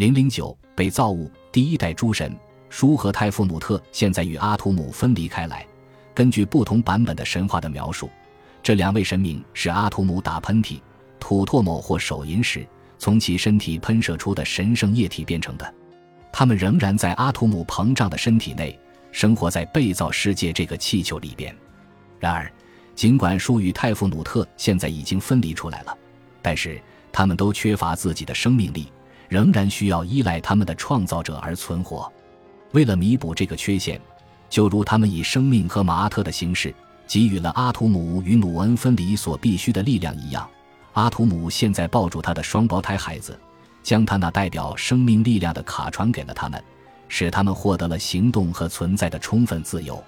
零零九被造物第一代诸神舒和泰夫努特现在与阿图姆分离开来。根据不同版本的神话的描述，这两位神明是阿图姆打喷嚏、吐唾沫或手淫时从其身体喷射出的神圣液体变成的。他们仍然在阿图姆膨胀的身体内生活在被造世界这个气球里边。然而，尽管舒与泰夫努特现在已经分离出来了，但是他们都缺乏自己的生命力，仍然需要依赖他们的创造者而存活。为了弥补这个缺陷，就如他们以生命和马特的形式给予了阿图姆与努恩分离所必须的力量一样，阿图姆现在抱住他的双胞胎孩子。将他那代表生命力量的卡传给了他们，使他们获得了行动和存在的充分自由。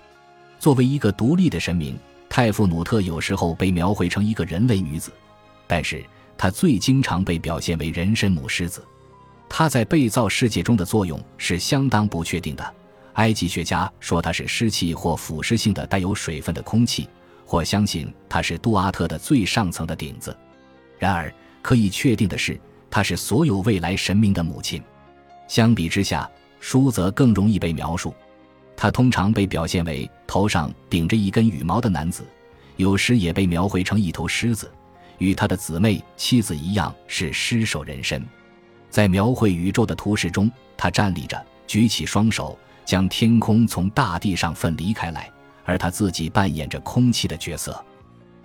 作为一个独立的神明，泰夫努特有时候被描绘成一个人类女子，但是她最经常被表现为人身母狮子。它在被造世界中的作用是相当不确定的。埃及学家说它是湿气或腐蚀性的带有水分的空气，或相信它是杜阿特的最上层的顶子。然而，可以确定的是。它是所有未来神明的母亲。相比之下，舒则更容易被描述。他通常被表现为头上顶着一根羽毛的男子，有时也被描绘成一头狮子，与他的姊妹妻子一样是狮首人身。在描绘宇宙的图示中，他站立着，举起双手，将天空从大地上分离开来，而他自己扮演着空气的角色，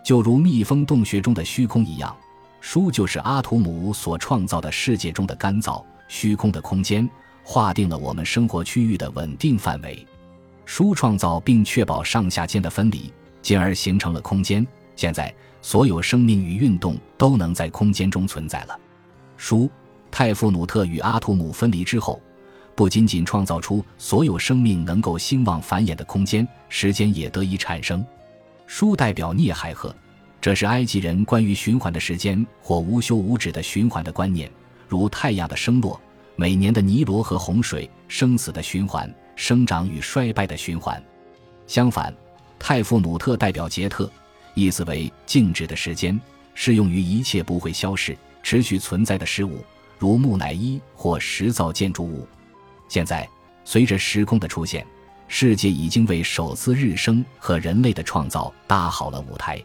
就如蜜蜂洞穴中的虚空一样。书就是阿图姆所创造的世界中的干燥、虚空的空间，划定了我们生活区域的稳定范围。书创造并确保上下间的分离，进而形成了空间。现在，所有生命与运动都能在空间中存在了。书泰夫努特与阿图姆分离之后，不仅仅创造出所有生命能够兴旺繁衍的空间，时间也得以产生。书代表涅海赫。这是埃及人关于循环的时间或无休无止的循环的观念，如太阳的升落、每年的尼罗河洪水、生死的循环、生长与衰败的循环。相反，泰夫努特代表杰特，意思为静止的时间，适用于一切不会消逝、持续存在的事物，如木乃伊或石造建筑物。现在，随着时空的出现，世界已经为首次日升和人类的创造搭好了舞台。